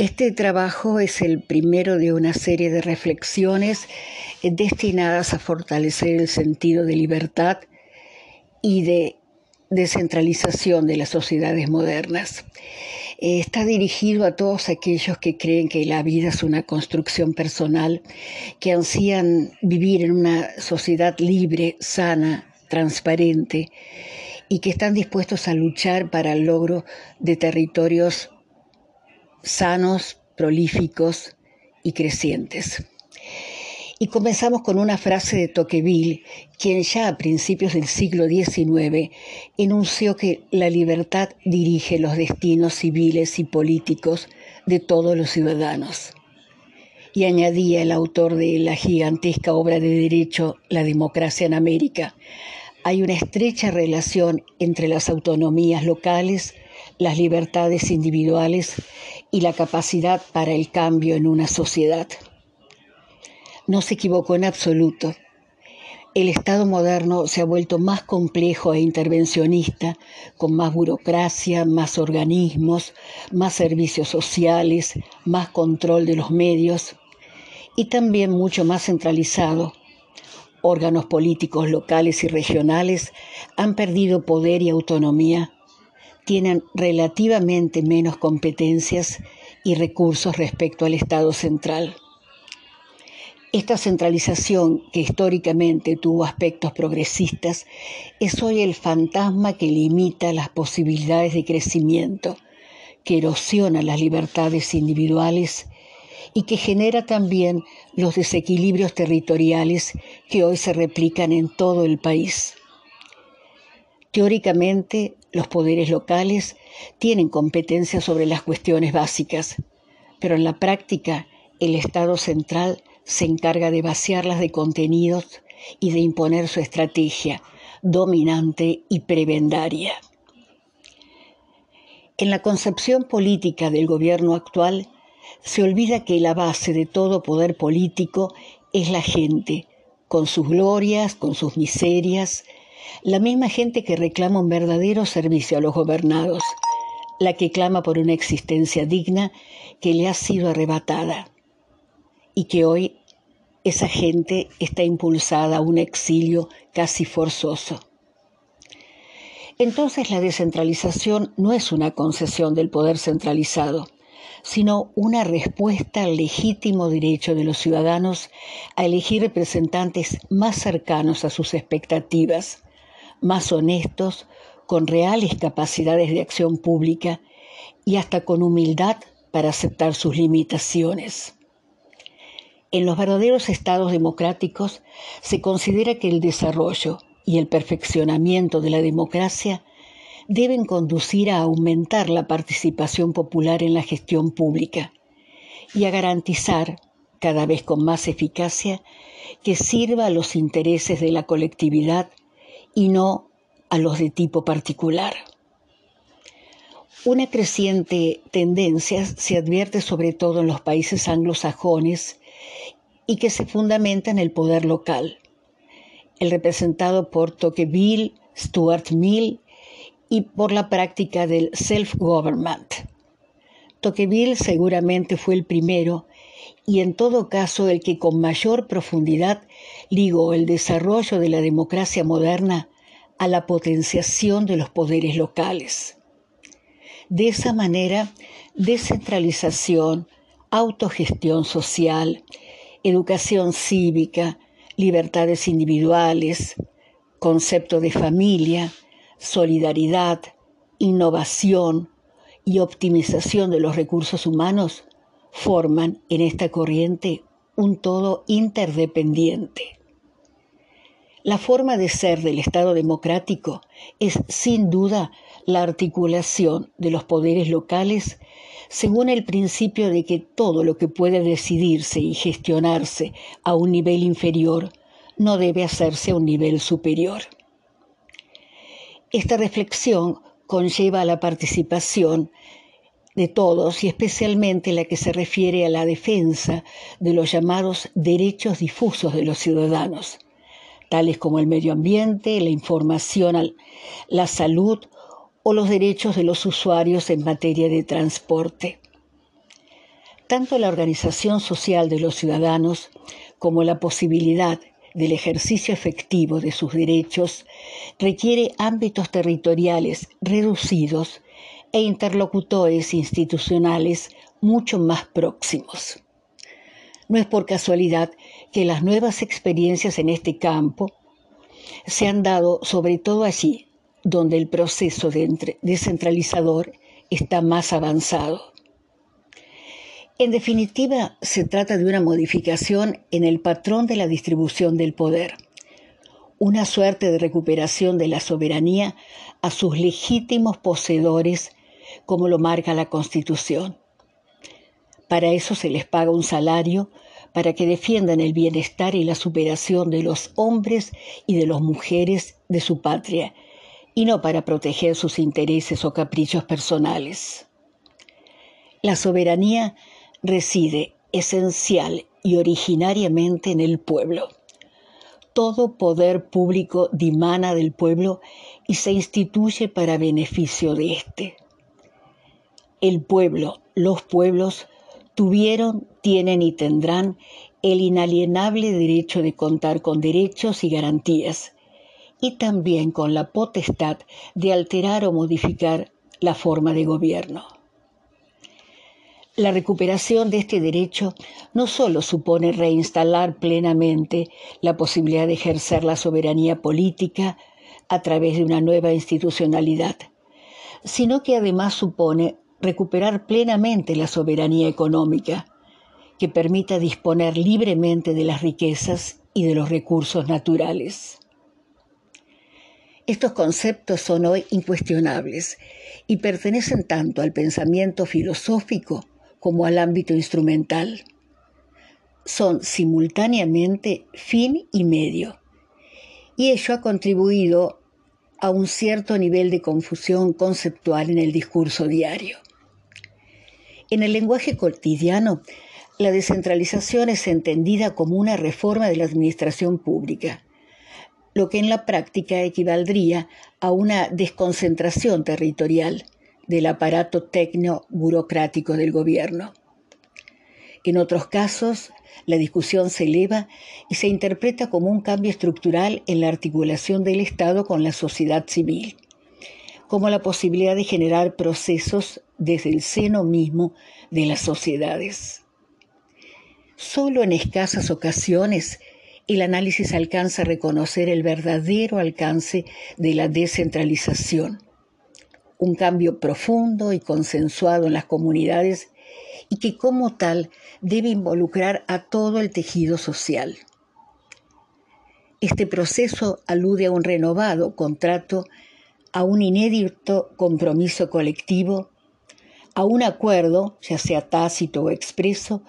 Este trabajo es el primero de una serie de reflexiones destinadas a fortalecer el sentido de libertad y de descentralización de las sociedades modernas. Está dirigido a todos aquellos que creen que la vida es una construcción personal, que ansían vivir en una sociedad libre, sana, transparente y que están dispuestos a luchar para el logro de territorios sanos, prolíficos y crecientes. Y comenzamos con una frase de Tocqueville, quien ya a principios del siglo XIX enunció que la libertad dirige los destinos civiles y políticos de todos los ciudadanos. Y añadía el autor de la gigantesca obra de derecho La democracia en América, hay una estrecha relación entre las autonomías locales, las libertades individuales y la capacidad para el cambio en una sociedad. No se equivocó en absoluto. El Estado moderno se ha vuelto más complejo e intervencionista, con más burocracia, más organismos, más servicios sociales, más control de los medios y también mucho más centralizado. Órganos políticos locales y regionales han perdido poder y autonomía tienen relativamente menos competencias y recursos respecto al Estado central. Esta centralización, que históricamente tuvo aspectos progresistas, es hoy el fantasma que limita las posibilidades de crecimiento, que erosiona las libertades individuales y que genera también los desequilibrios territoriales que hoy se replican en todo el país. Teóricamente, los poderes locales tienen competencia sobre las cuestiones básicas, pero en la práctica el Estado central se encarga de vaciarlas de contenidos y de imponer su estrategia dominante y prebendaria. En la concepción política del gobierno actual se olvida que la base de todo poder político es la gente, con sus glorias, con sus miserias, la misma gente que reclama un verdadero servicio a los gobernados, la que clama por una existencia digna que le ha sido arrebatada y que hoy esa gente está impulsada a un exilio casi forzoso. Entonces la descentralización no es una concesión del poder centralizado, sino una respuesta al legítimo derecho de los ciudadanos a elegir representantes más cercanos a sus expectativas, más honestos, con reales capacidades de acción pública y hasta con humildad para aceptar sus limitaciones. En los verdaderos estados democráticos se considera que el desarrollo y el perfeccionamiento de la democracia deben conducir a aumentar la participación popular en la gestión pública y a garantizar, cada vez con más eficacia, que sirva a los intereses de la colectividad y no a los de tipo particular. Una creciente tendencia se advierte sobre todo en los países anglosajones y que se fundamenta en el poder local, el representado por Tocqueville, Stuart Mill y por la práctica del self-government. Tocqueville seguramente fue el primero y en todo caso el que con mayor profundidad ligó el desarrollo de la democracia moderna a la potenciación de los poderes locales. De esa manera, descentralización, autogestión social, educación cívica, libertades individuales, concepto de familia, solidaridad, innovación y optimización de los recursos humanos forman en esta corriente un todo interdependiente. La forma de ser del Estado democrático es sin duda la articulación de los poderes locales según el principio de que todo lo que puede decidirse y gestionarse a un nivel inferior no debe hacerse a un nivel superior. Esta reflexión conlleva la participación de todos y especialmente la que se refiere a la defensa de los llamados derechos difusos de los ciudadanos, tales como el medio ambiente, la información, la salud o los derechos de los usuarios en materia de transporte. Tanto la organización social de los ciudadanos como la posibilidad del ejercicio efectivo de sus derechos requiere ámbitos territoriales reducidos e interlocutores institucionales mucho más próximos. No es por casualidad que las nuevas experiencias en este campo se han dado sobre todo allí donde el proceso de descentralizador está más avanzado. En definitiva, se trata de una modificación en el patrón de la distribución del poder, una suerte de recuperación de la soberanía a sus legítimos poseedores, como lo marca la Constitución. Para eso se les paga un salario para que defiendan el bienestar y la superación de los hombres y de las mujeres de su patria, y no para proteger sus intereses o caprichos personales. La soberanía reside esencial y originariamente en el pueblo. Todo poder público dimana del pueblo y se instituye para beneficio de éste. El pueblo, los pueblos, tuvieron, tienen y tendrán el inalienable derecho de contar con derechos y garantías, y también con la potestad de alterar o modificar la forma de gobierno. La recuperación de este derecho no solo supone reinstalar plenamente la posibilidad de ejercer la soberanía política a través de una nueva institucionalidad, sino que además supone recuperar plenamente la soberanía económica, que permita disponer libremente de las riquezas y de los recursos naturales. Estos conceptos son hoy incuestionables y pertenecen tanto al pensamiento filosófico como al ámbito instrumental. Son simultáneamente fin y medio, y ello ha contribuido a un cierto nivel de confusión conceptual en el discurso diario. En el lenguaje cotidiano, la descentralización es entendida como una reforma de la administración pública, lo que en la práctica equivaldría a una desconcentración territorial del aparato tecno-burocrático del gobierno. En otros casos, la discusión se eleva y se interpreta como un cambio estructural en la articulación del Estado con la sociedad civil, como la posibilidad de generar procesos desde el seno mismo de las sociedades. Solo en escasas ocasiones el análisis alcanza a reconocer el verdadero alcance de la descentralización un cambio profundo y consensuado en las comunidades y que como tal debe involucrar a todo el tejido social. Este proceso alude a un renovado contrato, a un inédito compromiso colectivo, a un acuerdo, ya sea tácito o expreso,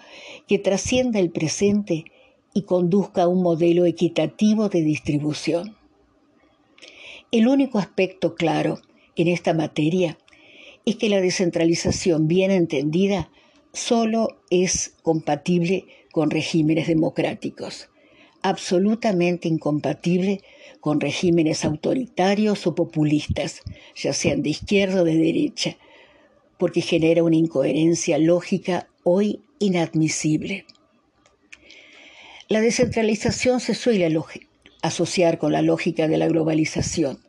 que trascienda el presente y conduzca a un modelo equitativo de distribución. El único aspecto claro en esta materia es que la descentralización bien entendida solo es compatible con regímenes democráticos, absolutamente incompatible con regímenes autoritarios o populistas, ya sean de izquierda o de derecha, porque genera una incoherencia lógica hoy inadmisible. La descentralización se suele asociar con la lógica de la globalización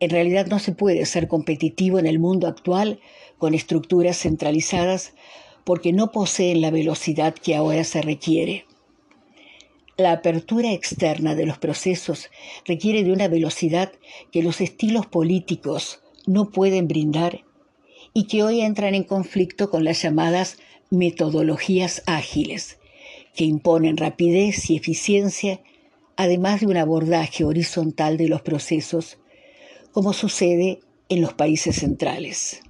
en realidad no se puede ser competitivo en el mundo actual con estructuras centralizadas porque no poseen la velocidad que ahora se requiere. La apertura externa de los procesos requiere de una velocidad que los estilos políticos no pueden brindar y que hoy entran en conflicto con las llamadas metodologías ágiles, que imponen rapidez y eficiencia, además de un abordaje horizontal de los procesos como sucede en los países centrales.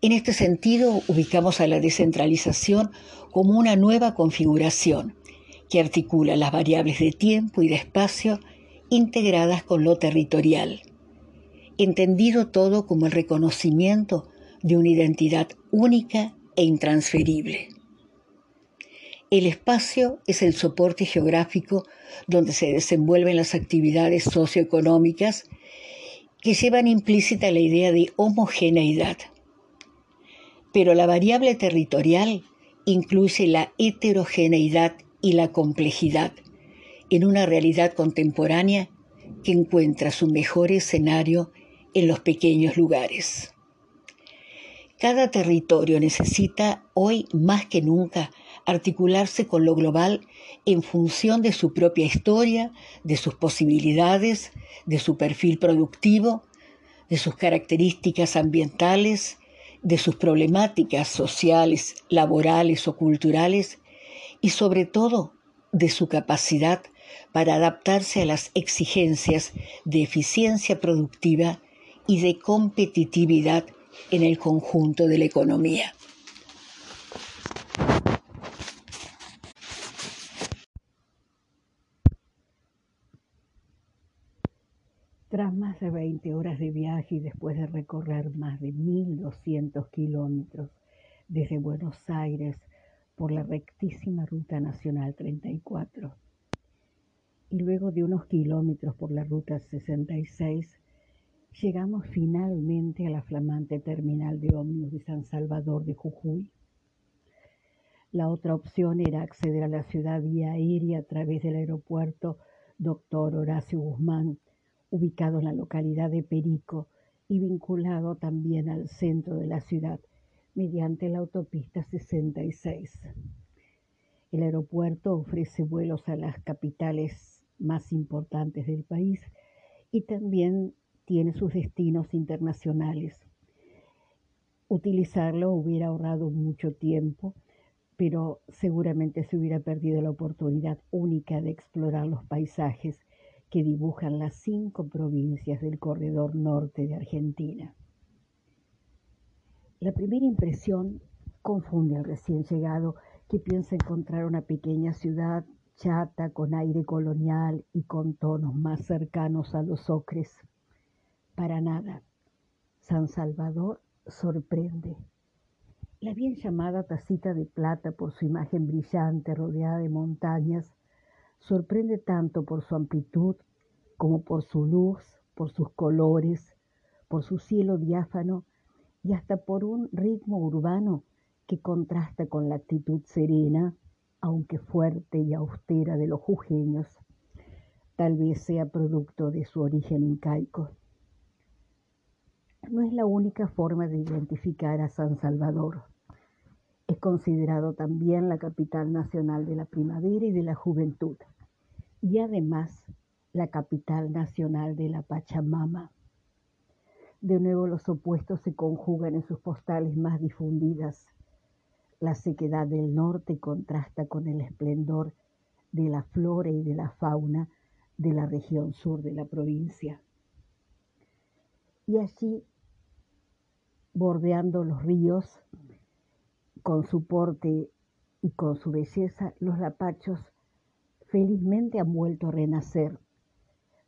En este sentido, ubicamos a la descentralización como una nueva configuración que articula las variables de tiempo y de espacio integradas con lo territorial, entendido todo como el reconocimiento de una identidad única e intransferible. El espacio es el soporte geográfico donde se desenvuelven las actividades socioeconómicas que llevan implícita la idea de homogeneidad. Pero la variable territorial incluye la heterogeneidad y la complejidad en una realidad contemporánea que encuentra su mejor escenario en los pequeños lugares. Cada territorio necesita hoy más que nunca articularse con lo global en función de su propia historia, de sus posibilidades, de su perfil productivo, de sus características ambientales, de sus problemáticas sociales, laborales o culturales y sobre todo de su capacidad para adaptarse a las exigencias de eficiencia productiva y de competitividad en el conjunto de la economía. Tras más de 20 horas de viaje y después de recorrer más de 1.200 kilómetros desde Buenos Aires por la rectísima Ruta Nacional 34 y luego de unos kilómetros por la Ruta 66, llegamos finalmente a la flamante terminal de ómnibus de San Salvador de Jujuy. La otra opción era acceder a la ciudad vía aérea a través del aeropuerto Dr. Horacio Guzmán, ubicado en la localidad de Perico y vinculado también al centro de la ciudad mediante la autopista 66. El aeropuerto ofrece vuelos a las capitales más importantes del país y también tiene sus destinos internacionales. Utilizarlo hubiera ahorrado mucho tiempo, pero seguramente se hubiera perdido la oportunidad única de explorar los paisajes que dibujan las cinco provincias del corredor norte de Argentina. La primera impresión confunde al recién llegado que piensa encontrar una pequeña ciudad chata con aire colonial y con tonos más cercanos a los ocres. Para nada. San Salvador sorprende. La bien llamada tacita de plata por su imagen brillante rodeada de montañas sorprende tanto por su amplitud como por su luz, por sus colores, por su cielo diáfano y hasta por un ritmo urbano que contrasta con la actitud serena, aunque fuerte y austera de los jujeños, tal vez sea producto de su origen incaico. No es la única forma de identificar a San Salvador. Es considerado también la capital nacional de la primavera y de la juventud y además la capital nacional de la Pachamama. De nuevo los opuestos se conjugan en sus postales más difundidas. La sequedad del norte contrasta con el esplendor de la flora y de la fauna de la región sur de la provincia. Y allí, bordeando los ríos, con su porte y con su belleza, los lapachos felizmente han vuelto a renacer.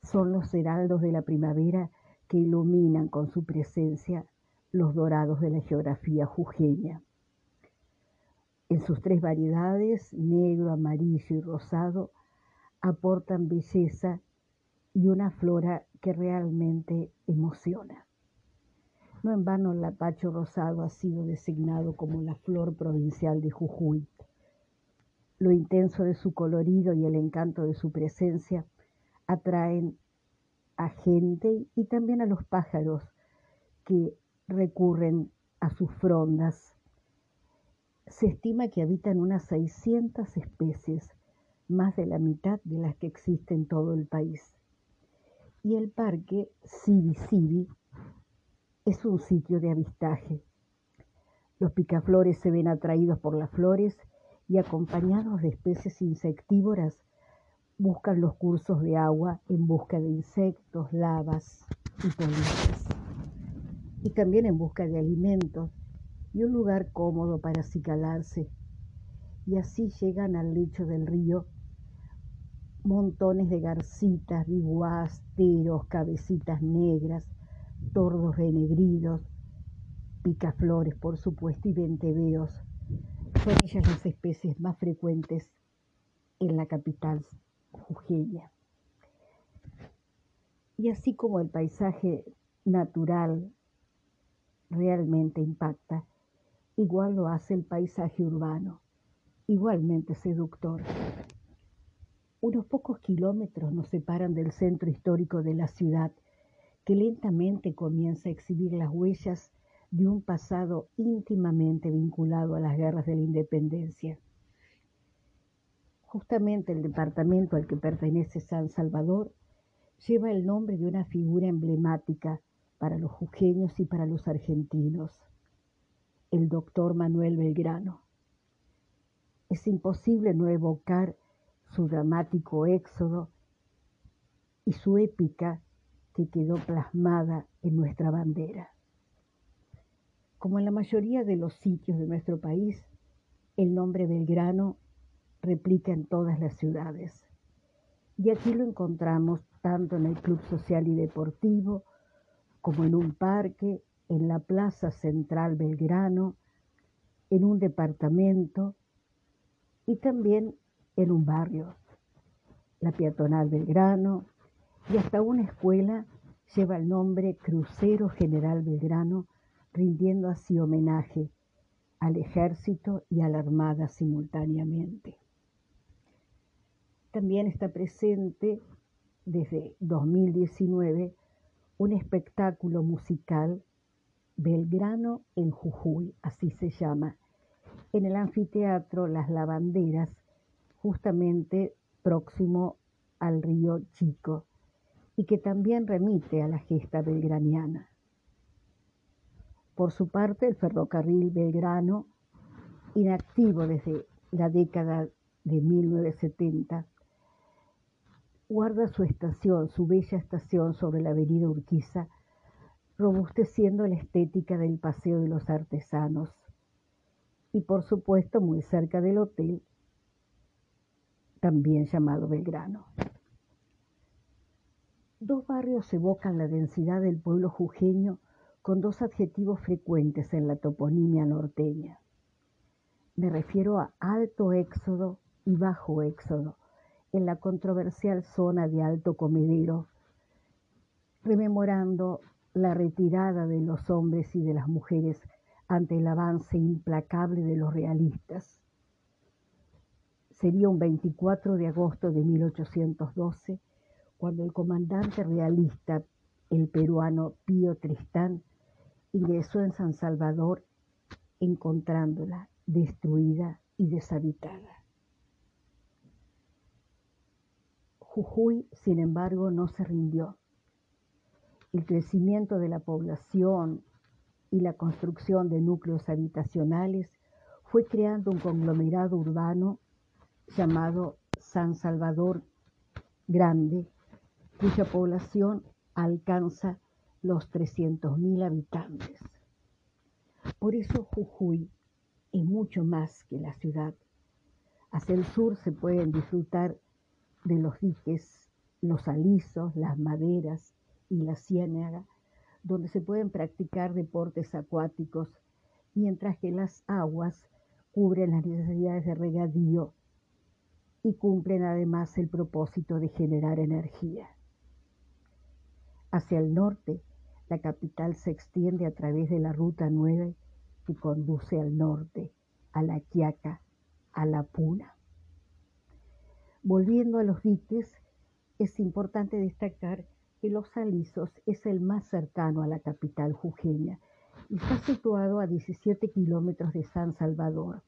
Son los heraldos de la primavera que iluminan con su presencia los dorados de la geografía jujeña. En sus tres variedades, negro, amarillo y rosado, aportan belleza y una flora que realmente emociona. No en vano el lapacho rosado ha sido designado como la flor provincial de Jujuy. Lo intenso de su colorido y el encanto de su presencia atraen a gente y también a los pájaros que recurren a sus frondas. Se estima que habitan unas 600 especies, más de la mitad de las que existen en todo el país. Y el parque Sibi Sibi es un sitio de avistaje. Los picaflores se ven atraídos por las flores y acompañados de especies insectívoras buscan los cursos de agua en busca de insectos, lavas y polillas. Y también en busca de alimentos y un lugar cómodo para acicalarse. Y así llegan al lecho del río montones de garcitas, biguás, teros, cabecitas negras, tordos renegridos, picaflores, por supuesto, y venteveos. Son ellas las especies más frecuentes en la capital Y así como el paisaje natural realmente impacta, igual lo hace el paisaje urbano, igualmente seductor. Unos pocos kilómetros nos separan del centro histórico de la ciudad, que lentamente comienza a exhibir las huellas de un pasado íntimamente vinculado a las guerras de la independencia. Justamente el departamento al que pertenece San Salvador lleva el nombre de una figura emblemática para los jujeños y para los argentinos, el doctor Manuel Belgrano. Es imposible no evocar su dramático éxodo y su épica que quedó plasmada en nuestra bandera. Como en la mayoría de los sitios de nuestro país, el nombre Belgrano replica en todas las ciudades. Y aquí lo encontramos tanto en el Club Social y Deportivo, como en un parque, en la Plaza Central Belgrano, en un departamento y también en un barrio. La peatonal Belgrano y hasta una escuela lleva el nombre Crucero General Belgrano, rindiendo así homenaje al ejército y a la armada simultáneamente. También está presente desde 2019 un espectáculo musical Belgrano en Jujuy, así se llama, en el anfiteatro Las Lavanderas, justamente próximo al río Chico, y que también remite a la gesta belgraniana. Por su parte, el ferrocarril Belgrano, inactivo desde la década de 1970, guarda su estación, su bella estación sobre la avenida Urquiza, robusteciendo la estética del Paseo de los Artesanos y por supuesto muy cerca del hotel, también llamado Belgrano. Dos barrios evocan la densidad del pueblo jujeño con dos adjetivos frecuentes en la toponimia norteña. Me refiero a alto éxodo y bajo éxodo, en la controversial zona de Alto Comedero, rememorando la retirada de los hombres y de las mujeres ante el avance implacable de los realistas. Sería un 24 de agosto de 1812 cuando el comandante realista, el peruano Pío Tristán, ingresó en San Salvador encontrándola destruida y deshabitada. Jujuy, sin embargo, no se rindió. El crecimiento de la población y la construcción de núcleos habitacionales fue creando un conglomerado urbano llamado San Salvador Grande, cuya población alcanza los 300.000 habitantes. Por eso Jujuy es mucho más que la ciudad. Hacia el sur se pueden disfrutar de los diques, los alisos, las maderas y la ciénaga, donde se pueden practicar deportes acuáticos, mientras que las aguas cubren las necesidades de regadío y cumplen además el propósito de generar energía. Hacia el norte, la capital se extiende a través de la Ruta 9 que conduce al norte, a la Quiaca, a la Puna. Volviendo a los diques, es importante destacar que Los Alisos es el más cercano a la capital jujeña y está situado a 17 kilómetros de San Salvador.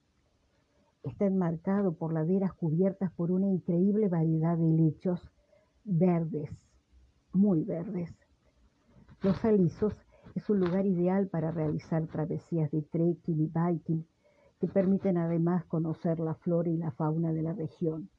Está enmarcado por laderas cubiertas por una increíble variedad de lechos verdes, muy verdes. Los Alisos es un lugar ideal para realizar travesías de trekking y biking que permiten además conocer la flora y la fauna de la región.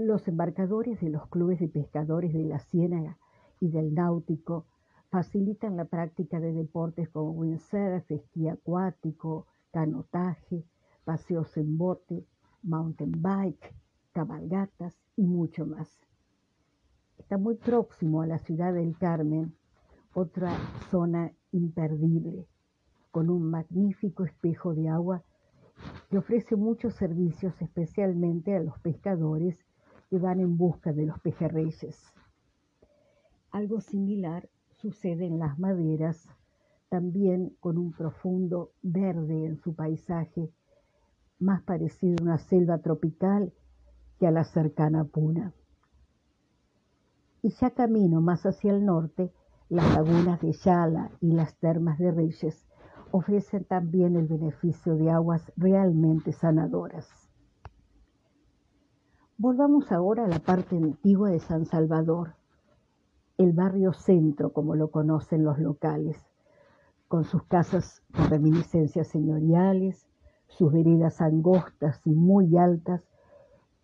Los embarcadores de los clubes de pescadores de la Ciénaga y del Náutico facilitan la práctica de deportes como windsurf, esquí acuático, canotaje, paseos en bote, mountain bike, cabalgatas y mucho más. Está muy próximo a la ciudad del Carmen, otra zona imperdible, con un magnífico espejo de agua que ofrece muchos servicios especialmente a los pescadores que van en busca de los pejerreyes. Algo similar sucede en las maderas también con un profundo verde en su paisaje, más parecido a una selva tropical que a la cercana Puna. Y ya camino más hacia el norte, las lagunas de Yala y las termas de Reyes ofrecen también el beneficio de aguas realmente sanadoras. Volvamos ahora a la parte antigua de San Salvador, el barrio centro como lo conocen los locales, con sus casas con reminiscencias señoriales, sus veredas angostas y muy altas,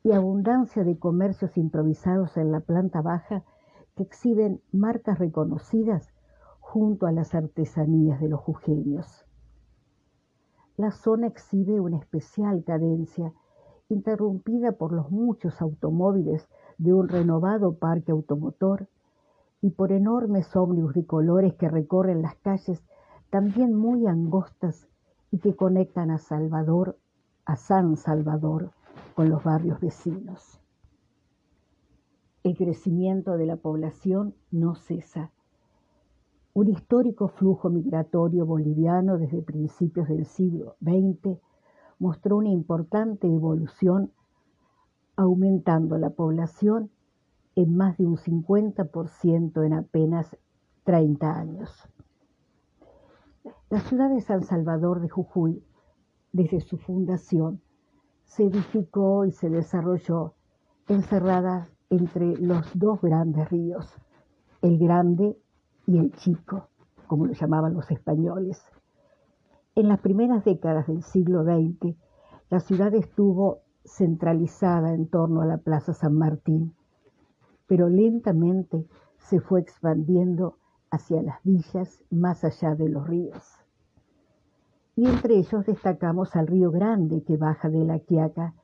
y abundancia de comercios improvisados en la planta baja que exhiben marcas reconocidas junto a las artesanías de los jujeños. La zona exhibe una especial cadencia, interrumpida por los muchos automóviles de un renovado parque automotor y por enormes ómnibus de colores que recorren las calles también muy angostas y que conectan a Salvador, a San Salvador, con los barrios vecinos. El crecimiento de la población no cesa. Un histórico flujo migratorio boliviano desde principios del siglo XX mostró una importante evolución, aumentando la población en más de un 50% en apenas 30 años. La ciudad de San Salvador de Jujuy, desde su fundación, se edificó y se desarrolló encerrada entre los dos grandes ríos, el Grande y el Chico, como lo llamaban los españoles. En las primeras décadas del siglo XX, la ciudad estuvo centralizada en torno a la Plaza San Martín, pero lentamente se fue expandiendo hacia las villas más allá de los ríos. Y entre ellos destacamos al río Grande que baja de la Quiaca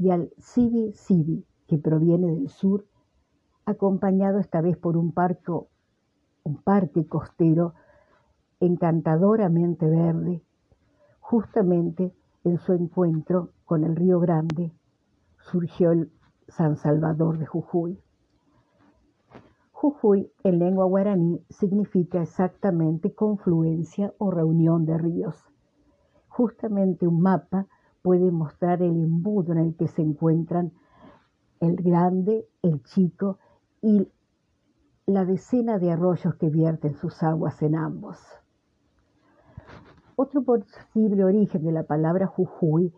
y al Sibi Sibi que proviene del sur, acompañado esta vez por un, parco, un parque costero encantadoramente verde, justamente en su encuentro con el río Grande surgió el San Salvador de Jujuy. Jujuy en lengua guaraní significa exactamente confluencia o reunión de ríos. Justamente un mapa puede mostrar el embudo en el que se encuentran el grande, el chico y la decena de arroyos que vierten sus aguas en ambos. Otro posible origen de la palabra Jujuy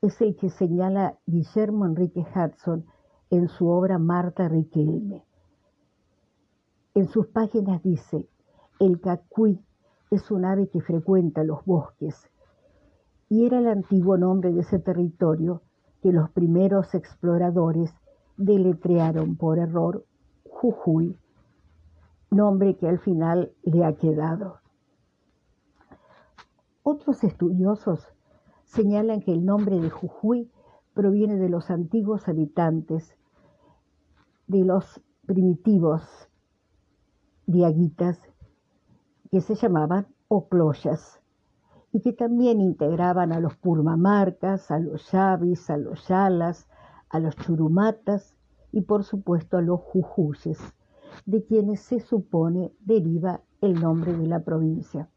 es el que señala Guillermo Enrique Hudson en su obra Marta Riquelme. En sus páginas dice, el cacuí es un ave que frecuenta los bosques y era el antiguo nombre de ese territorio que los primeros exploradores deletrearon por error Jujuy, nombre que al final le ha quedado. Otros estudiosos señalan que el nombre de Jujuy proviene de los antiguos habitantes, de los primitivos diaguitas que se llamaban ocloyas y que también integraban a los purmamarcas, a los yavis, a los yalas, a los churumatas y por supuesto a los jujuyes, de quienes se supone deriva el nombre de la provincia.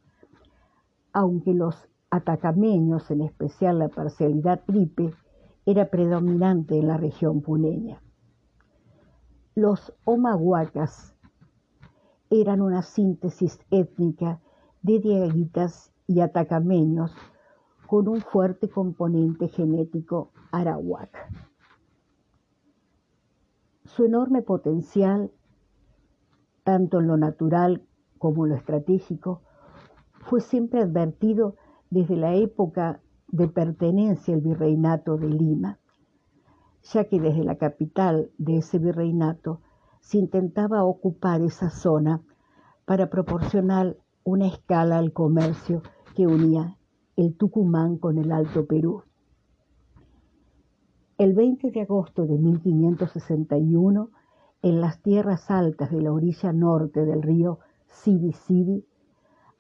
Aunque los atacameños, en especial la parcialidad tripe, era predominante en la región puneña. Los omahuacas eran una síntesis étnica de diaguitas y atacameños con un fuerte componente genético arawak. Su enorme potencial, tanto en lo natural como en lo estratégico, fue siempre advertido desde la época de pertenencia al virreinato de Lima, ya que desde la capital de ese virreinato se intentaba ocupar esa zona para proporcionar una escala al comercio que unía el Tucumán con el Alto Perú. El 20 de agosto de 1561, en las tierras altas de la orilla norte del río Sibi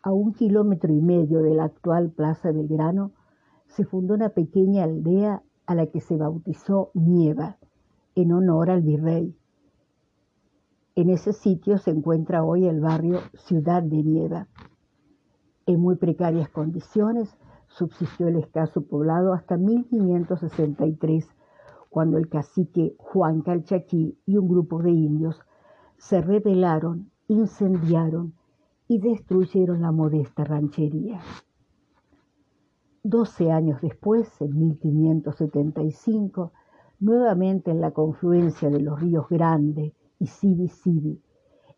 a un kilómetro y medio de la actual Plaza Belgrano, se fundó una pequeña aldea a la que se bautizó Nieva, en honor al virrey. En ese sitio se encuentra hoy el barrio Ciudad de Nieva En muy precarias condiciones subsistió el escaso poblado hasta 1563, cuando el cacique Juan Calchaquí y un grupo de indios se rebelaron, incendiaron y destruyeron la modesta ranchería. Doce años después, en 1575, nuevamente en la confluencia de los ríos Grande y Sibi Sibi,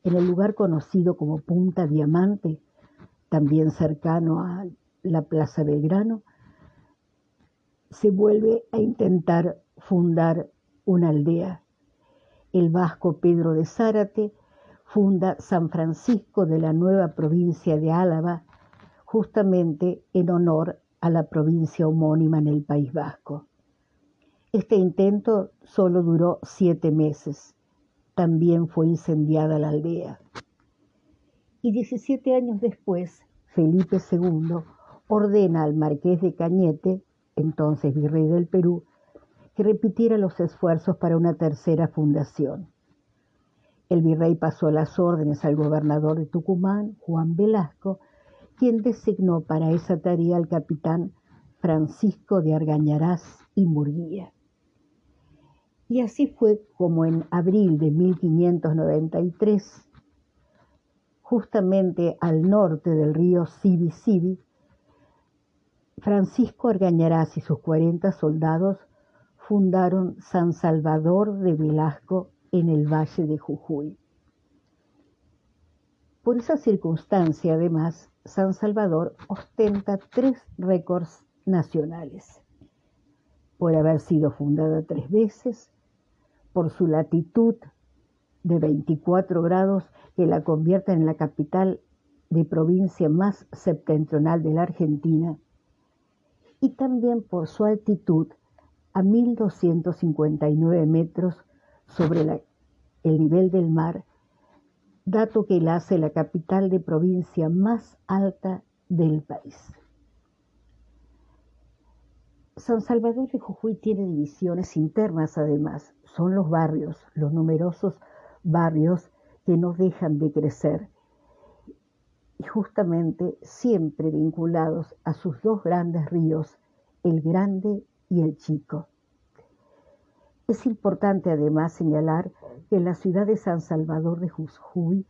en el lugar conocido como Punta Diamante, también cercano a la Plaza Belgrano, se vuelve a intentar fundar una aldea. El vasco Pedro de Zárate funda San Francisco de la nueva provincia de Álava, justamente en honor a la provincia homónima en el País Vasco. Este intento solo duró siete meses. También fue incendiada la aldea. Y 17 años después, Felipe II ordena al marqués de Cañete, entonces virrey del Perú, que repitiera los esfuerzos para una tercera fundación. El virrey pasó las órdenes al gobernador de Tucumán, Juan Velasco, quien designó para esa tarea al capitán Francisco de Argañarás y Murguía. Y así fue como en abril de 1593, justamente al norte del río Sibi Francisco Argañarás y sus 40 soldados fundaron San Salvador de Velasco en el Valle de Jujuy. Por esa circunstancia, además, San Salvador ostenta tres récords nacionales. Por haber sido fundada tres veces, por su latitud de 24 grados que la convierte en la capital de provincia más septentrional de la Argentina, y también por su altitud a 1259 metros sobre el nivel del mar dato que la hace la capital de provincia más alta del país. San Salvador de Jujuy tiene divisiones internas además, son los barrios, los numerosos barrios que no dejan de crecer y justamente siempre vinculados a sus dos grandes ríos, el Grande y el Chico. Es importante además señalar que la ciudad de San Salvador de Jujuy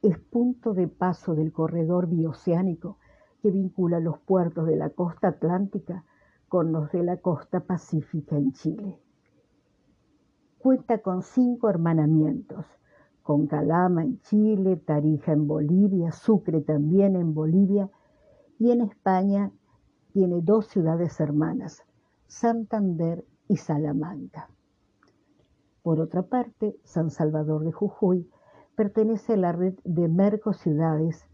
es punto de paso del corredor bioceánico que vincula los puertos de la costa atlántica con los de la costa pacífica en Chile. Cuenta con cinco hermanamientos, con Calama en Chile, Tarija en Bolivia, Sucre también en Bolivia y en España tiene dos ciudades hermanas, Santander y Salamanca. Por otra parte, San Salvador de Jujuy pertenece a la red de Mercociudades,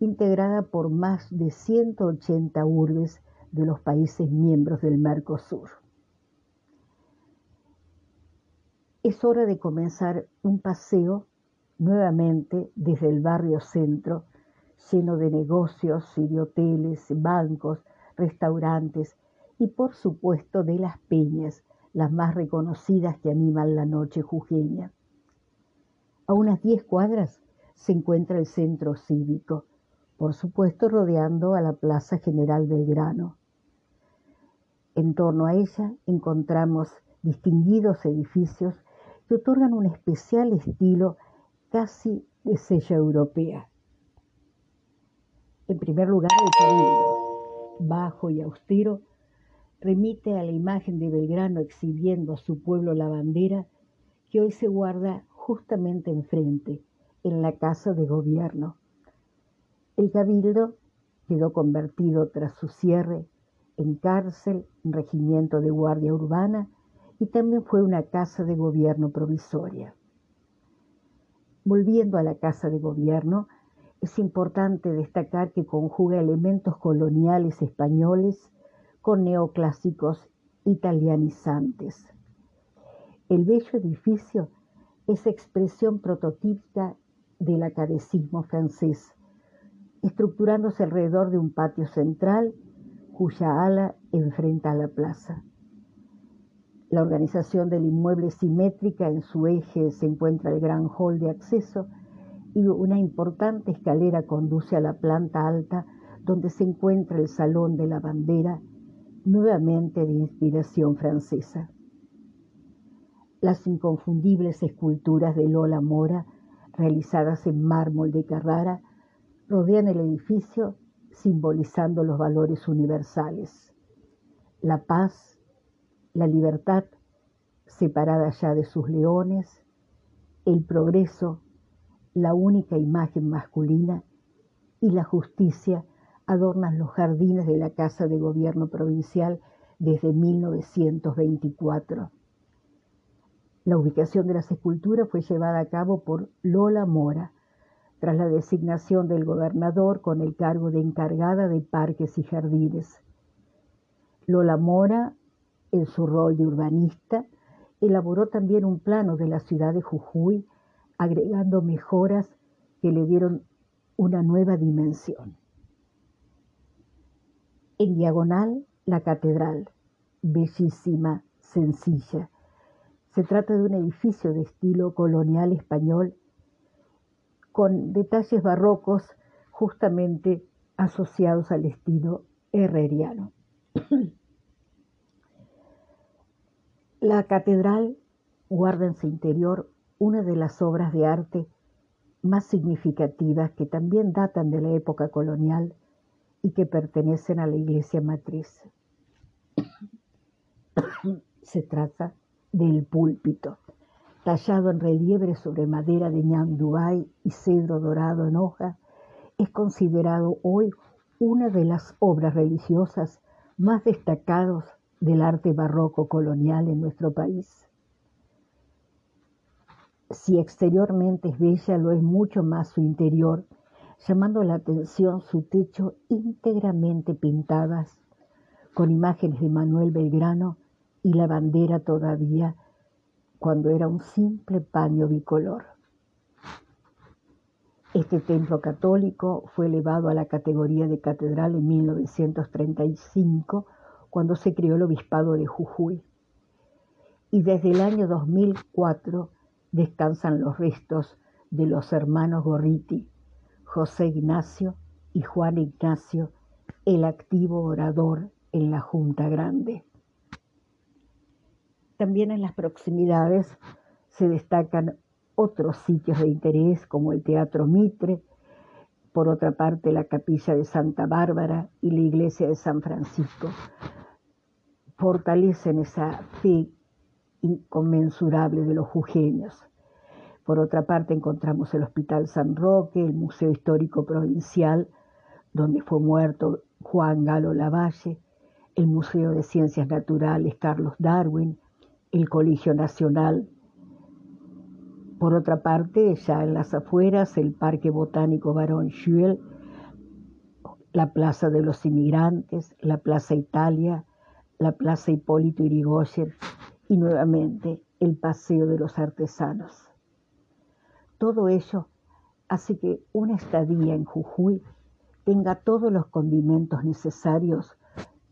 integrada por más de 180 urbes de los países miembros del Mercosur. Es hora de comenzar un paseo nuevamente desde el barrio centro, lleno de negocios y de hoteles, bancos, restaurantes y por supuesto de las peñas las más reconocidas que animan la noche jujeña. A unas diez cuadras se encuentra el centro cívico, por supuesto rodeando a la Plaza General Belgrano. En torno a ella encontramos distinguidos edificios que otorgan un especial estilo casi de sella europea. En primer lugar, el cabildo, bajo y austero, remite a la imagen de Belgrano exhibiendo a su pueblo la bandera que hoy se guarda justamente enfrente, en la casa de gobierno. El cabildo quedó convertido tras su cierre en cárcel, en regimiento de guardia urbana y también fue una casa de gobierno provisoria. Volviendo a la casa de gobierno, es importante destacar que conjuga elementos coloniales españoles con neoclásicos italianizantes. El bello edificio es expresión prototípica del acadecismo francés, estructurándose alrededor de un patio central cuya ala enfrenta a la plaza. La organización del inmueble simétrica, en su eje se encuentra el gran hall de acceso y una importante escalera conduce a la planta alta donde se encuentra el Salón de la Bandera, nuevamente de inspiración francesa. Las inconfundibles esculturas de Lola Mora, realizadas en mármol de Carrara, rodean el edificio simbolizando los valores universales. La paz, la libertad, separada ya de sus leones, el progreso, la única imagen masculina, y la justicia adornan los jardines de la Casa de Gobierno Provincial desde 1924. La ubicación de las esculturas fue llevada a cabo por Lola Mora, tras la designación del gobernador con el cargo de encargada de parques y jardines. Lola Mora, en su rol de urbanista, elaboró también un plano de la ciudad de Jujuy, agregando mejoras que le dieron una nueva dimensión. En diagonal, la catedral, bellísima, sencilla. Se trata de un edificio de estilo colonial español con detalles barrocos justamente asociados al estilo herreriano. La catedral guarda en su interior una de las obras de arte más significativas que también datan de la época colonial y que pertenecen a la iglesia matriz. Se trata del púlpito, tallado en relieve sobre madera de ñandubay y cedro dorado en hoja, es considerado hoy una de las obras religiosas más destacadas del arte barroco colonial en nuestro país. Si exteriormente es bella, lo es mucho más su interior, llamando la atención su techo íntegramente pintadas con imágenes de Manuel Belgrano y la bandera todavía cuando era un simple paño bicolor. Este templo católico fue elevado a la categoría de catedral en 1935 cuando se creó el obispado de Jujuy. Y desde el año 2004 descansan los restos de los hermanos Gorriti, José Ignacio y Juan Ignacio, el activo orador en la Junta Grande. También en las proximidades se destacan otros sitios de interés como el Teatro Mitre, por otra parte la Capilla de Santa Bárbara y la Iglesia de San Francisco, fortalecen esa fe inconmensurable de los jujeños. Por otra parte encontramos el Hospital San Roque, el Museo Histórico Provincial, donde fue muerto Juan Galo Lavalle, el Museo de Ciencias Naturales Carlos Darwin, el Colegio Nacional. Por otra parte, ya en las afueras, el Parque Botánico Barón Schuel, la Plaza de los Inmigrantes, la Plaza Italia, la Plaza Hipólito Irigoyen y nuevamente el Paseo de los Artesanos. Todo ello hace que una estadía en Jujuy tenga todos los condimentos necesarios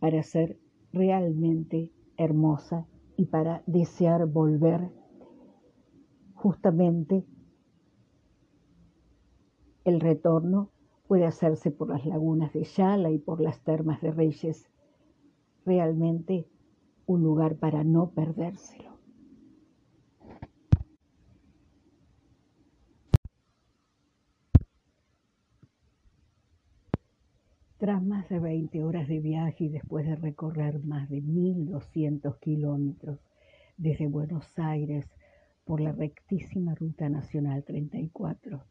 para ser realmente hermosa y para desear volver justamente el retorno puede hacerse por las lagunas de Yala y por las termas de Reyes realmente un lugar para no perdérselo. Tras más de 20 horas de viaje y después de recorrer más de 1.200 kilómetros desde Buenos Aires por la rectísima Ruta Nacional 34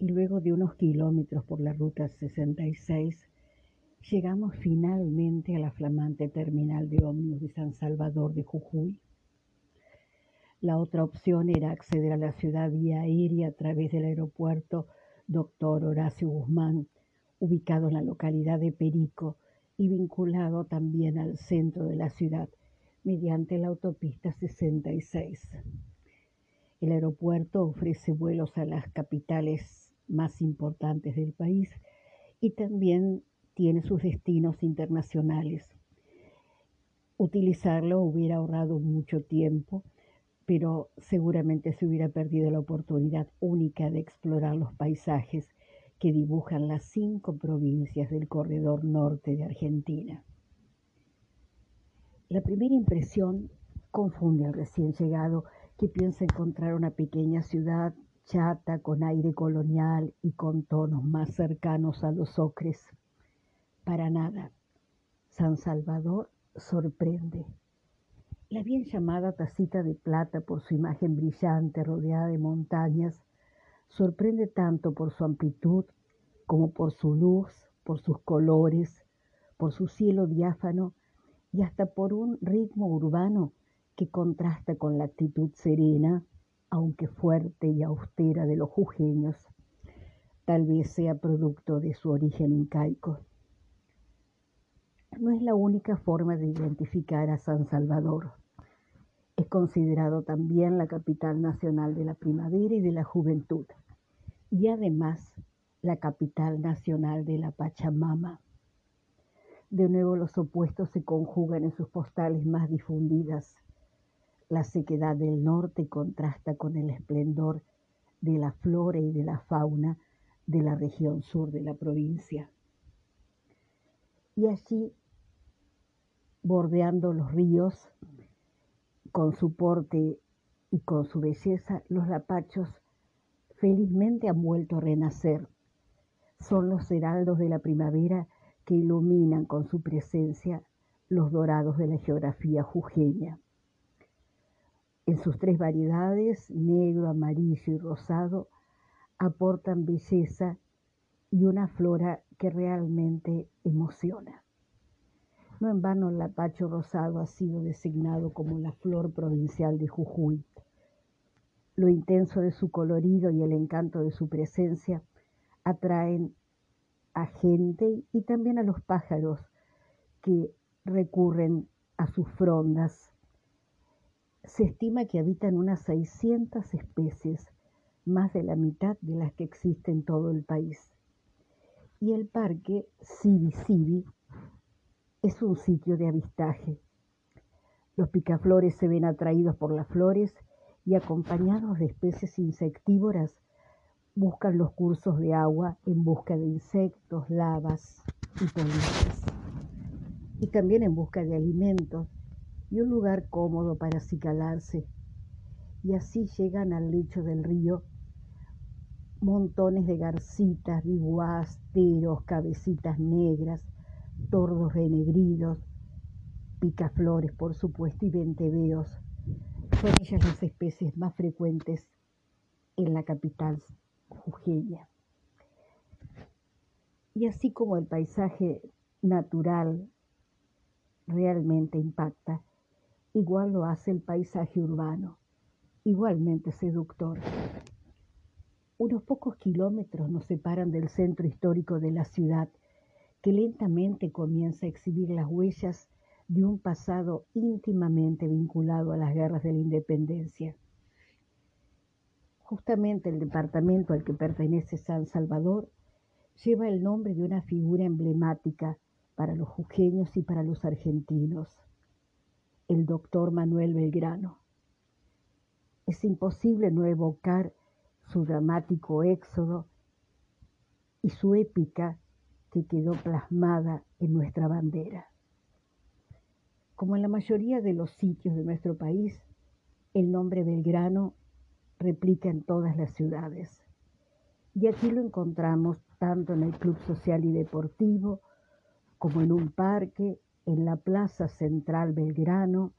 y luego de unos kilómetros por la Ruta 66, llegamos finalmente a la flamante terminal de ómnibus de San Salvador de Jujuy. La otra opción era acceder a la ciudad vía aérea a través del aeropuerto Dr. Horacio Guzmán, ubicado en la localidad de Perico y vinculado también al centro de la ciudad mediante la autopista 66. El aeropuerto ofrece vuelos a las capitales más importantes del país y también tiene sus destinos internacionales. Utilizarlo hubiera ahorrado mucho tiempo, pero seguramente se hubiera perdido la oportunidad única de explorar los paisajes que dibujan las cinco provincias del corredor norte de Argentina. La primera impresión confunde al recién llegado que piensa encontrar una pequeña ciudad chata con aire colonial y con tonos más cercanos a los ocres. Para nada. San Salvador sorprende. La bien llamada tacita de plata por su imagen brillante rodeada de montañas sorprende tanto por su amplitud como por su luz, por sus colores, por su cielo diáfano y hasta por un ritmo urbano que contrasta con la actitud serena, aunque fuerte y austera de los jujeños. Tal vez sea producto de su origen incaico. No es la única forma de identificar a San Salvador. Considerado también la capital nacional de la primavera y de la juventud, y además la capital nacional de la Pachamama. De nuevo los opuestos se conjugan en sus postales más difundidas. La sequedad del norte contrasta con el esplendor de la flora y de la fauna de la región sur de la provincia. Y allí, bordeando los ríos, con su porte y con su belleza, los lapachos felizmente han vuelto a renacer. Son los heraldos de la primavera que iluminan con su presencia los dorados de la geografía jujeña. En sus tres variedades, negro, amarillo y rosado, aportan belleza y una flora que realmente emociona. No en vano el lapacho rosado ha sido designado como la flor provincial de Jujuy. Lo intenso de su colorido y el encanto de su presencia atraen a gente y también a los pájaros que recurren a sus frondas se estima que habitan unas 600 especies, más de la mitad de las que existen en todo el país. Y el parque Sibi Sibi es un sitio de avistaje. Los picaflores se ven atraídos por las flores y acompañados de especies insectívoras buscan los cursos de agua en busca de insectos, lavas y polillas. Y también en busca de alimentos y un lugar cómodo para acicalarse. Y así llegan al lecho del río montones de garcitas, biguás, teros, cabecitas negras, tordos renegridos, picaflores, por supuesto, y venteveos. Son ellas las especies más frecuentes en la capital jujeña. Y así como el paisaje natural realmente impacta, igual lo hace el paisaje urbano, igualmente seductor. Unos pocos kilómetros nos separan del centro histórico de la ciudad, que lentamente comienza a exhibir las huellas de un pasado íntimamente vinculado a las guerras de la independencia. Justamente el departamento al que pertenece San Salvador lleva el nombre de una figura emblemática para los jujeños y para los argentinos el doctor Manuel Belgrano. Es imposible no evocar su dramático éxodo y su épica que quedó plasmada en nuestra bandera. Como en la mayoría de los sitios de nuestro país, el nombre Belgrano replica en todas las ciudades. Y aquí lo encontramos tanto en el Club Social y Deportivo como en un parque, en la Plaza Central Belgrano,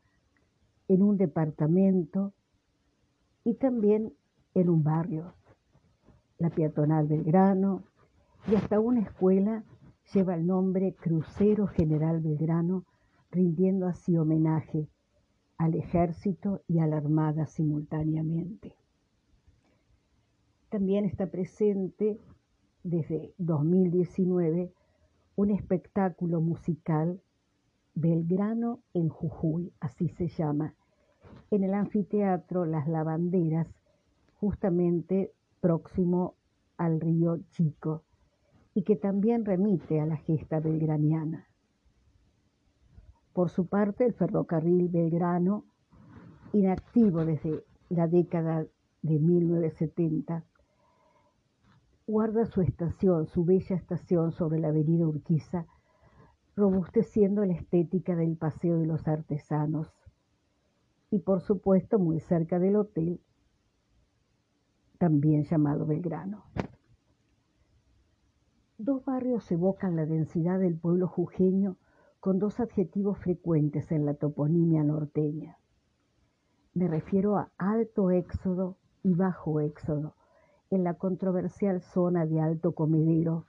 en un departamento y también en un barrio. La peatonal Belgrano y hasta una escuela lleva el nombre Crucero General Belgrano, rindiendo así homenaje al ejército y a la armada simultáneamente. También está presente desde 2019 un espectáculo musical Belgrano en Jujuy, así se llama, en el anfiteatro Las Lavanderas, justamente próximo al río Chico, y que también remite a la gesta belgraniana. Por su parte, el ferrocarril Belgrano, inactivo desde la década de 1970, guarda su estación, su bella estación sobre la avenida Urquiza, robusteciendo la estética del Paseo de los Artesanos y por supuesto muy cerca del hotel, también llamado Belgrano. Dos barrios evocan la densidad del pueblo jujeño con dos adjetivos frecuentes en la toponimia norteña. Me refiero a alto éxodo y bajo éxodo, en la controversial zona de Alto Comedero,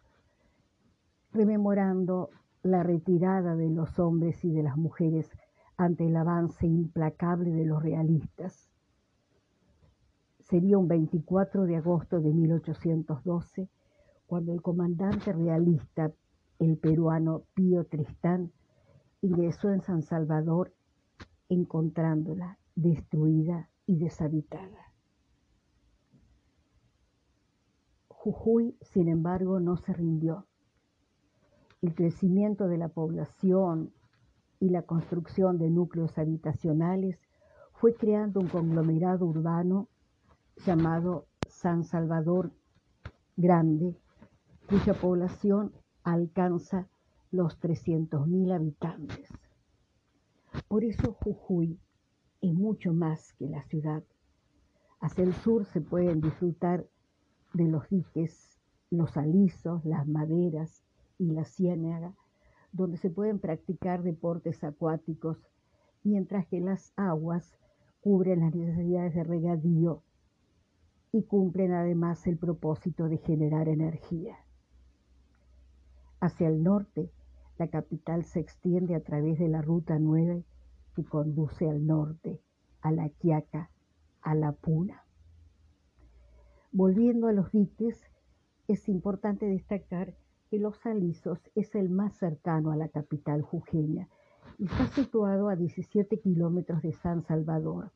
rememorando la retirada de los hombres y de las mujeres ante el avance implacable de los realistas. Sería un 24 de agosto de 1812 cuando el comandante realista, el peruano Pío Tristán, ingresó en San Salvador encontrándola destruida y deshabitada. Jujuy, sin embargo, no se rindió. El crecimiento de la población y la construcción de núcleos habitacionales fue creando un conglomerado urbano llamado San Salvador Grande, cuya población alcanza los 300.000 habitantes. Por eso Jujuy es mucho más que la ciudad. Hacia el sur se pueden disfrutar de los diques, los alisos, las maderas y la ciénaga, donde se pueden practicar deportes acuáticos, mientras que las aguas cubren las necesidades de regadío y cumplen además el propósito de generar energía. Hacia el norte, la capital se extiende a través de la Ruta 9 que conduce al norte, a la Quiaca, a la Puna. Volviendo a los diques, es importante destacar que Los Alisos es el más cercano a la capital jujeña y está situado a 17 kilómetros de San Salvador.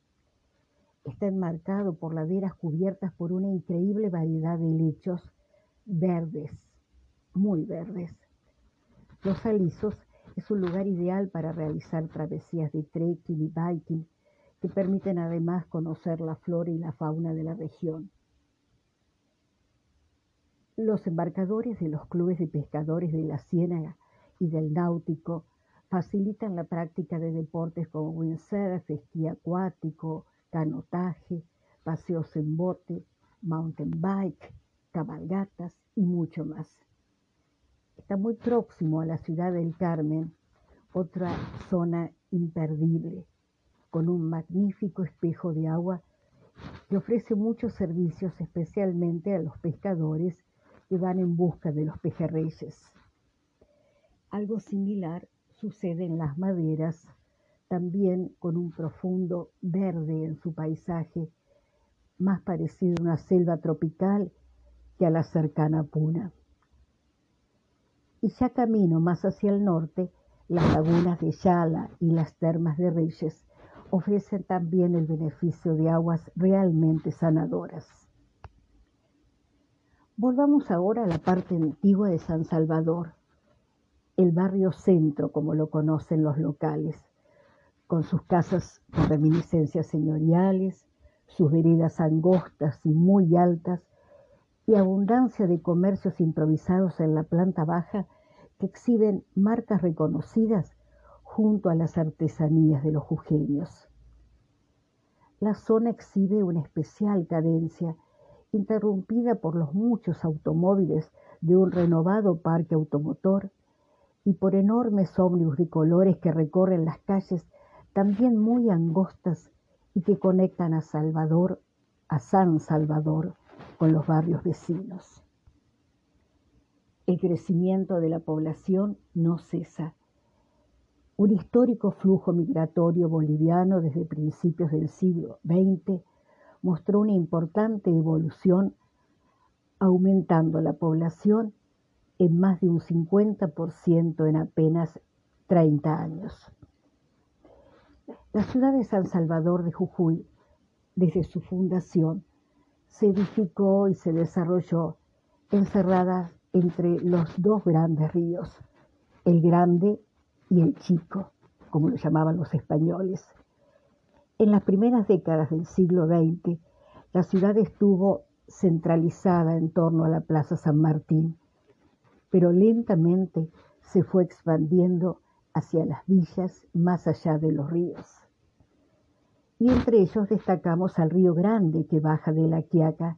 Está enmarcado por laderas cubiertas por una increíble variedad de lechos verdes, muy verdes. Los Alisos es un lugar ideal para realizar travesías de trekking y biking que permiten además conocer la flora y la fauna de la región. Los embarcadores de los clubes de pescadores de la Ciénaga y del Náutico facilitan la práctica de deportes como windsurf, esquí acuático, canotaje, paseos en bote, mountain bike, cabalgatas y mucho más. Muy próximo a la ciudad del Carmen, otra zona imperdible, con un magnífico espejo de agua que ofrece muchos servicios especialmente a los pescadores que van en busca de los pejerreyes. Algo similar sucede en las maderas, también con un profundo verde en su paisaje, más parecido a una selva tropical que a la cercana Puna. Y ya camino más hacia el norte, las lagunas de Yala y las termas de Reyes ofrecen también el beneficio de aguas realmente sanadoras. Volvamos ahora a la parte antigua de San Salvador, el barrio centro, como lo conocen los locales, con sus casas con reminiscencias señoriales, sus veredas angostas y muy altas, y abundancia de comercios improvisados en la planta baja que exhiben marcas reconocidas junto a las artesanías de los jujeños. La zona exhibe una especial cadencia interrumpida por los muchos automóviles de un renovado parque automotor y por enormes ómnibus de colores que recorren las calles también muy angostas y que conectan a Salvador, a San Salvador, con los barrios vecinos. El crecimiento de la población no cesa. Un histórico flujo migratorio boliviano desde principios del siglo XX mostró una importante evolución, aumentando la población en más de un 50% en apenas 30 años. La ciudad de San Salvador de Jujuy, desde su fundación, se edificó y se desarrolló encerrada entre los dos grandes ríos, el Grande y el Chico, como lo llamaban los españoles. En las primeras décadas del siglo XX, la ciudad estuvo centralizada en torno a la Plaza San Martín, pero lentamente se fue expandiendo hacia las villas más allá de los ríos. Y entre ellos destacamos al río Grande que baja de la Quiaca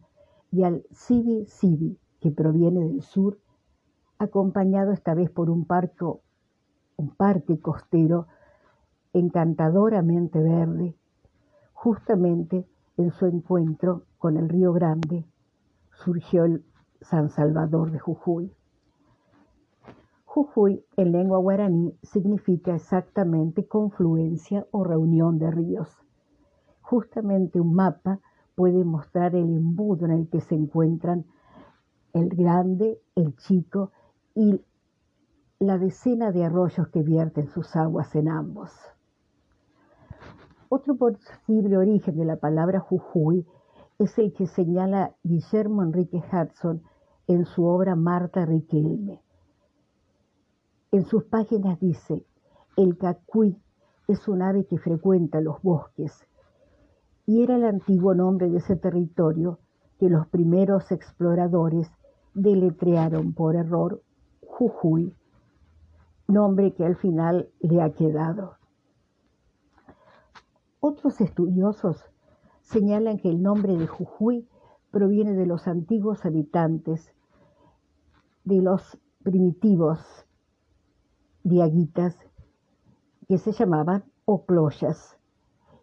y al Sibi Sibi que proviene del sur, acompañado esta vez por un, parco, un parque costero encantadoramente verde, justamente en su encuentro con el río Grande surgió el San Salvador de Jujuy. Jujuy en lengua guaraní significa exactamente confluencia o reunión de ríos. Justamente un mapa puede mostrar el embudo en el que se encuentran el grande, el chico y la decena de arroyos que vierten sus aguas en ambos. Otro posible origen de la palabra Jujuy es el que señala Guillermo Enrique Hudson en su obra Marta Riquelme. En sus páginas dice, el cacuí es un ave que frecuenta los bosques y era el antiguo nombre de ese territorio que los primeros exploradores deletrearon por error Jujuy, nombre que al final le ha quedado. Otros estudiosos señalan que el nombre de Jujuy proviene de los antiguos habitantes, de los primitivos diaguitas que se llamaban ocloyas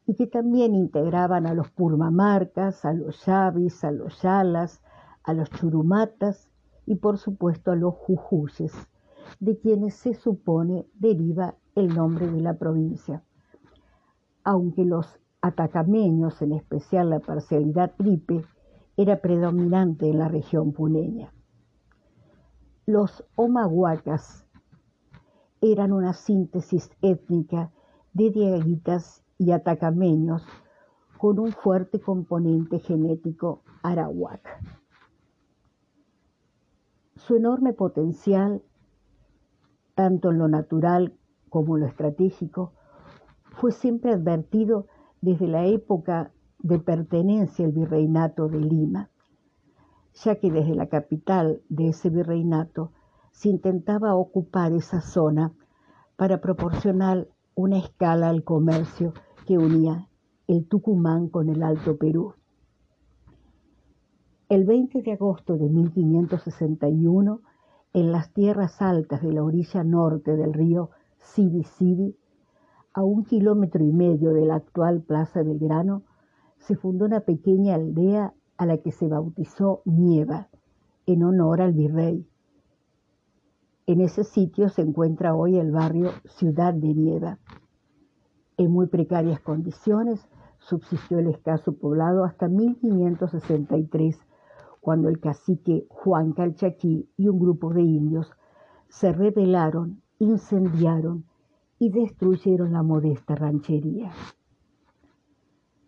y que también integraban a los purmamarcas, a los yavis, a los yalas, a los churumatas y por supuesto a los jujuyes, de quienes se supone deriva el nombre de la provincia. Aunque los atacameños, en especial la parcialidad tripe, era predominante en la región puneña. Los omahuacas eran una síntesis étnica de diaguitas y atacameños con un fuerte componente genético arawak. Su enorme potencial, tanto en lo natural como en lo estratégico, fue siempre advertido desde la época de pertenencia al virreinato de Lima, ya que desde la capital de ese virreinato se intentaba ocupar esa zona para proporcionar una escala al comercio que unía el Tucumán con el Alto Perú. El 20 de agosto de 1561, en las tierras altas de la orilla norte del río Sibi a un kilómetro y medio de la actual Plaza Belgrano, se fundó una pequeña aldea a la que se bautizó Nieva, en honor al virrey, en ese sitio se encuentra hoy el barrio Ciudad de Nieva. En muy precarias condiciones subsistió el escaso poblado hasta 1563, cuando el cacique Juan Calchaquí y un grupo de indios se rebelaron, incendiaron y destruyeron la modesta ranchería.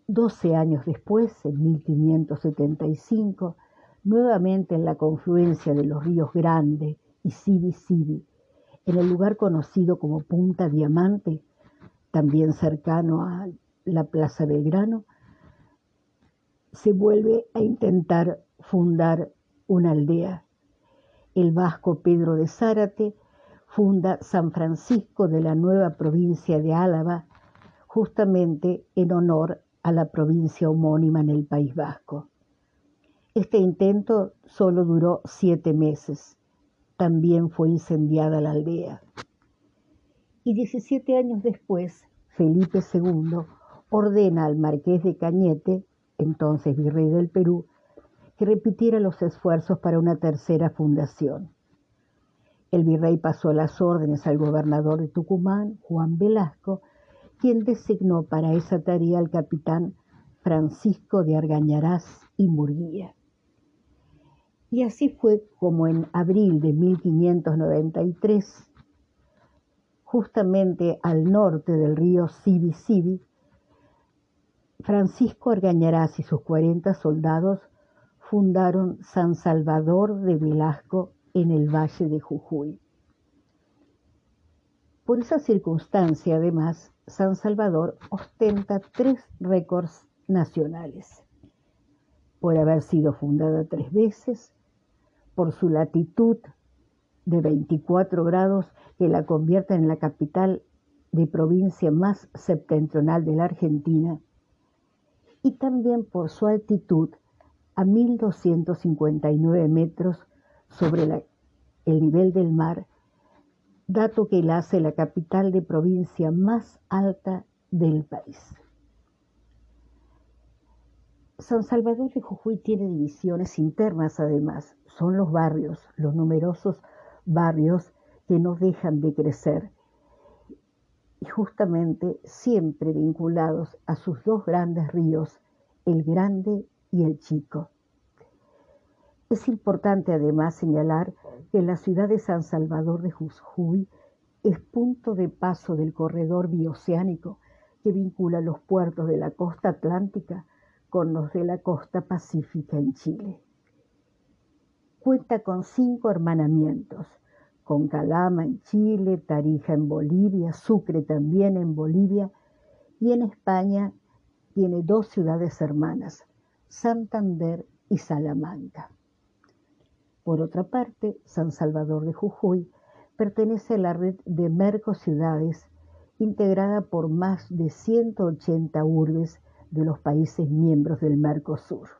Doce años después, en 1575, nuevamente en la confluencia de los ríos Grande, y Sibi Sibi, en el lugar conocido como Punta Diamante, también cercano a la Plaza Belgrano, se vuelve a intentar fundar una aldea. El vasco Pedro de Zárate funda San Francisco de la nueva provincia de Álava, justamente en honor a la provincia homónima en el País Vasco. Este intento solo duró siete meses también fue incendiada la aldea. Y 17 años después, Felipe II ordena al marqués de Cañete, entonces virrey del Perú, que repitiera los esfuerzos para una tercera fundación. El virrey pasó las órdenes al gobernador de Tucumán, Juan Velasco, quien designó para esa tarea al capitán Francisco de Argañarás y Murguía. Y así fue como en abril de 1593, justamente al norte del río Sibi Sibi, Francisco Argañarás y sus 40 soldados fundaron San Salvador de Velasco en el valle de Jujuy. Por esa circunstancia, además, San Salvador ostenta tres récords nacionales. por haber sido fundada tres veces, por su latitud de 24 grados que la convierte en la capital de provincia más septentrional de la Argentina, y también por su altitud a 1259 metros sobre el nivel del mar, dato que la hace la capital de provincia más alta del país. San Salvador de Jujuy tiene divisiones internas además, son los barrios, los numerosos barrios que no dejan de crecer y justamente siempre vinculados a sus dos grandes ríos, el Grande y el Chico. Es importante además señalar que la ciudad de San Salvador de Jujuy es punto de paso del corredor bioceánico que vincula los puertos de la costa atlántica con los de la costa pacífica en Chile. Cuenta con cinco hermanamientos, con Calama en Chile, Tarija en Bolivia, Sucre también en Bolivia y en España tiene dos ciudades hermanas, Santander y Salamanca. Por otra parte, San Salvador de Jujuy pertenece a la red de Mercociudades, integrada por más de 180 urbes de los países miembros del Mercosur.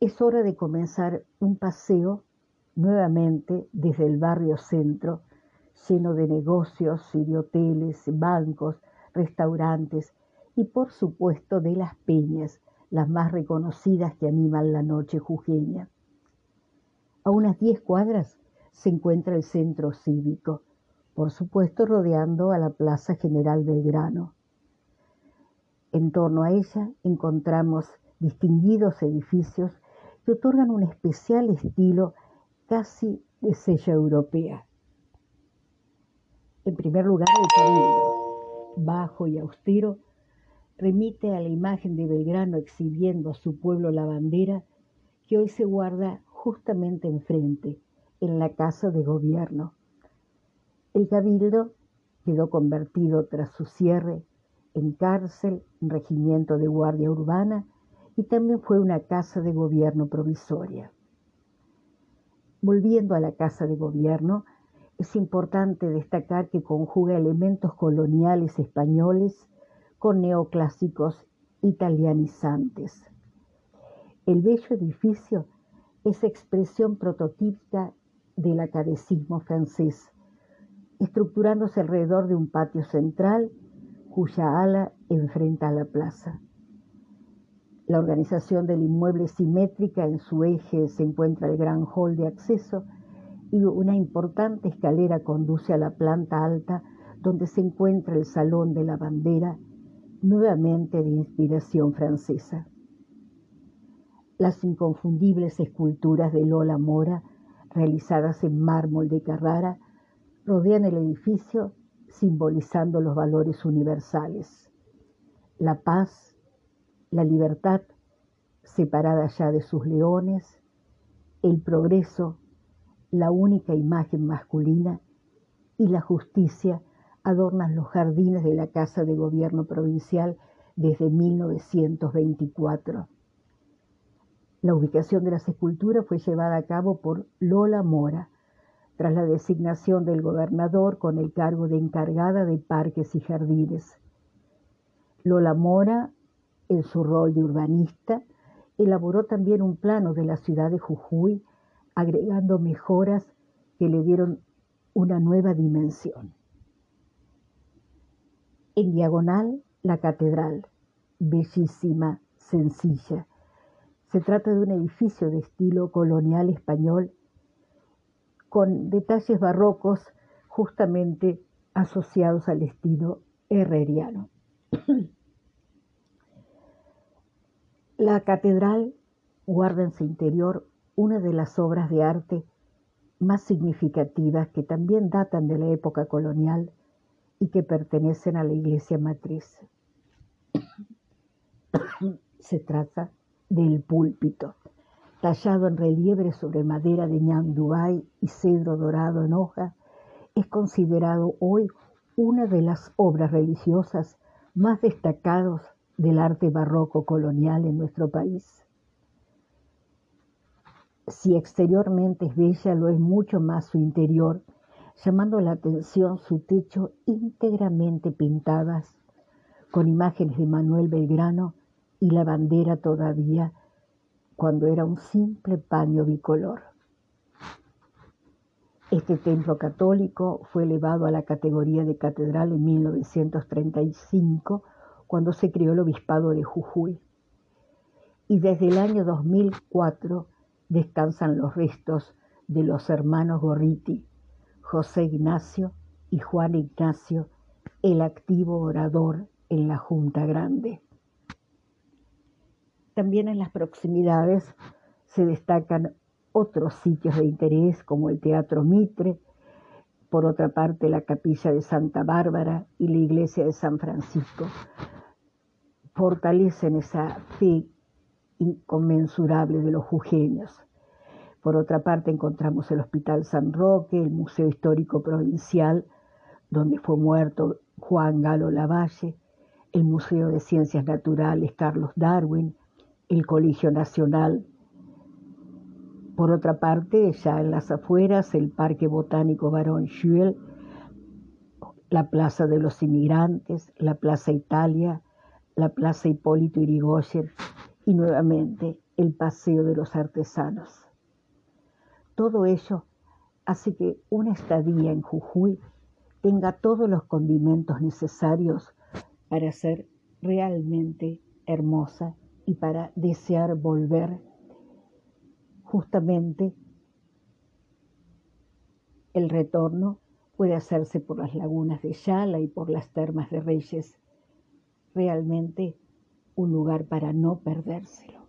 Es hora de comenzar un paseo nuevamente desde el barrio centro, lleno de negocios y de hoteles, bancos, restaurantes y por supuesto de las peñas, las más reconocidas que animan la noche jujeña. A unas 10 cuadras se encuentra el centro cívico, por supuesto rodeando a la Plaza General Belgrano. En torno a ella encontramos distinguidos edificios que otorgan un especial estilo casi de sella europea. En primer lugar, el cabildo, bajo y austero, remite a la imagen de Belgrano exhibiendo a su pueblo la bandera que hoy se guarda justamente enfrente, en la casa de gobierno. El cabildo quedó convertido tras su cierre en cárcel, regimiento de guardia urbana y también fue una casa de gobierno provisoria. Volviendo a la casa de gobierno, es importante destacar que conjuga elementos coloniales españoles con neoclásicos italianizantes. El bello edificio es expresión prototípica del academicismo francés, estructurándose alrededor de un patio central cuya ala enfrenta a la plaza. La organización del inmueble simétrica, en su eje se encuentra el gran hall de acceso y una importante escalera conduce a la planta alta donde se encuentra el Salón de la Bandera, nuevamente de inspiración francesa. Las inconfundibles esculturas de Lola Mora, realizadas en mármol de Carrara, rodean el edificio simbolizando los valores universales. La paz, la libertad, separada ya de sus leones, el progreso, la única imagen masculina, y la justicia adornan los jardines de la Casa de Gobierno Provincial desde 1924. La ubicación de las esculturas fue llevada a cabo por Lola Mora, tras la designación del gobernador con el cargo de encargada de parques y jardines. Lola Mora, en su rol de urbanista, elaboró también un plano de la ciudad de Jujuy, agregando mejoras que le dieron una nueva dimensión. En diagonal, la catedral, bellísima, sencilla, se trata de un edificio de estilo colonial español con detalles barrocos justamente asociados al estilo herreriano. La catedral guarda en su interior una de las obras de arte más significativas que también datan de la época colonial y que pertenecen a la iglesia matriz. Se trata del púlpito, tallado en relieve sobre madera de ñandubay y cedro dorado en hoja, es considerado hoy una de las obras religiosas más destacadas del arte barroco colonial en nuestro país. Si exteriormente es bella, lo es mucho más su interior, llamando la atención su techo íntegramente pintadas con imágenes de Manuel Belgrano y la bandera todavía cuando era un simple paño bicolor. Este templo católico fue elevado a la categoría de catedral en 1935 cuando se creó el obispado de Jujuy. Y desde el año 2004 descansan los restos de los hermanos Gorriti, José Ignacio y Juan Ignacio, el activo orador en la Junta Grande. También en las proximidades se destacan otros sitios de interés como el Teatro Mitre, por otra parte la Capilla de Santa Bárbara y la Iglesia de San Francisco. Fortalecen esa fe inconmensurable de los jujeños. Por otra parte encontramos el Hospital San Roque, el Museo Histórico Provincial, donde fue muerto Juan Galo Lavalle, el Museo de Ciencias Naturales Carlos Darwin, el Colegio Nacional por otra parte, ya en las afueras, el Parque Botánico Barón Schuel, la Plaza de los Inmigrantes, la Plaza Italia, la Plaza Hipólito Irigoyen y nuevamente el Paseo de los Artesanos. Todo ello hace que una estadía en Jujuy tenga todos los condimentos necesarios para ser realmente hermosa y para desear volver justamente el retorno puede hacerse por las lagunas de Yala y por las termas de Reyes. Realmente un lugar para no perdérselo.